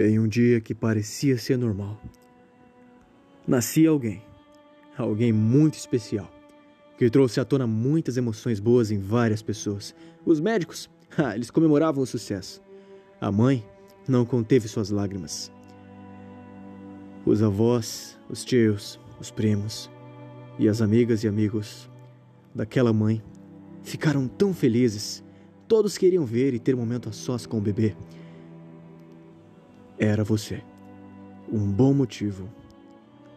Em um dia que parecia ser normal, nascia alguém, alguém muito especial, que trouxe à tona muitas emoções boas em várias pessoas. Os médicos, ah, eles comemoravam o sucesso. A mãe não conteve suas lágrimas. Os avós, os tios, os primos e as amigas e amigos daquela mãe ficaram tão felizes. Todos queriam ver e ter um momento a sós com o bebê era você. Um bom motivo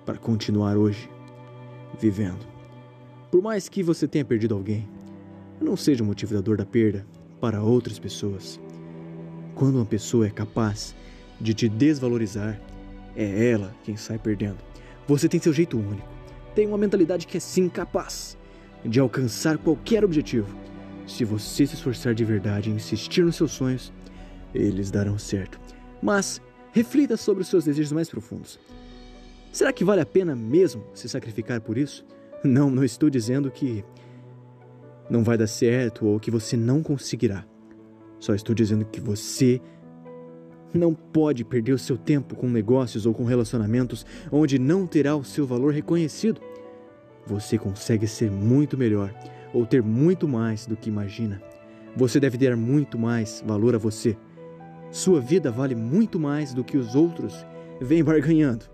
para continuar hoje vivendo. Por mais que você tenha perdido alguém, não seja o motivo da dor da perda para outras pessoas. Quando uma pessoa é capaz de te desvalorizar, é ela quem sai perdendo. Você tem seu jeito único, tem uma mentalidade que é sim capaz de alcançar qualquer objetivo. Se você se esforçar de verdade e insistir nos seus sonhos, eles darão certo. Mas Reflita sobre os seus desejos mais profundos. Será que vale a pena mesmo se sacrificar por isso? Não, não estou dizendo que não vai dar certo ou que você não conseguirá. Só estou dizendo que você não pode perder o seu tempo com negócios ou com relacionamentos onde não terá o seu valor reconhecido. Você consegue ser muito melhor ou ter muito mais do que imagina. Você deve dar muito mais valor a você sua vida vale muito mais do que os outros vêm barganhando.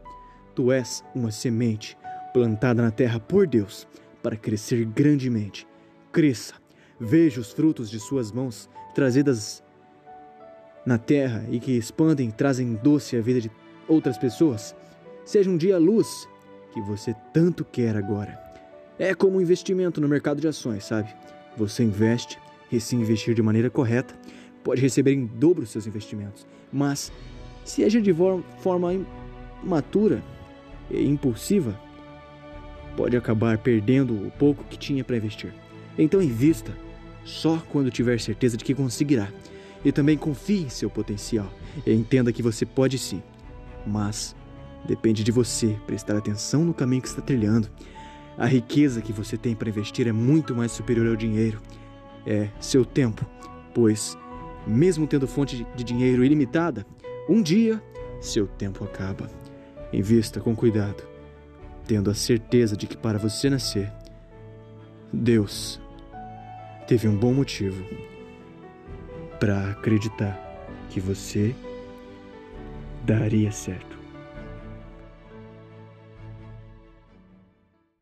Tu és uma semente plantada na terra por Deus para crescer grandemente. Cresça, veja os frutos de suas mãos trazidas na terra e que expandem trazem doce a vida de outras pessoas. Seja um dia a luz que você tanto quer agora. É como um investimento no mercado de ações, sabe? Você investe e se investir de maneira correta, pode receber em dobro seus investimentos. Mas, se agir de forma imatura e impulsiva, pode acabar perdendo o pouco que tinha para investir. Então, invista só quando tiver certeza de que conseguirá. E também confie em seu potencial e entenda que você pode sim. Mas depende de você prestar atenção no caminho que está trilhando. A riqueza que você tem para investir é muito mais superior ao dinheiro. É seu tempo, pois mesmo tendo fonte de dinheiro ilimitada, um dia seu tempo acaba. Invista com cuidado, tendo a certeza de que para você nascer, Deus teve um bom motivo para acreditar que você daria certo.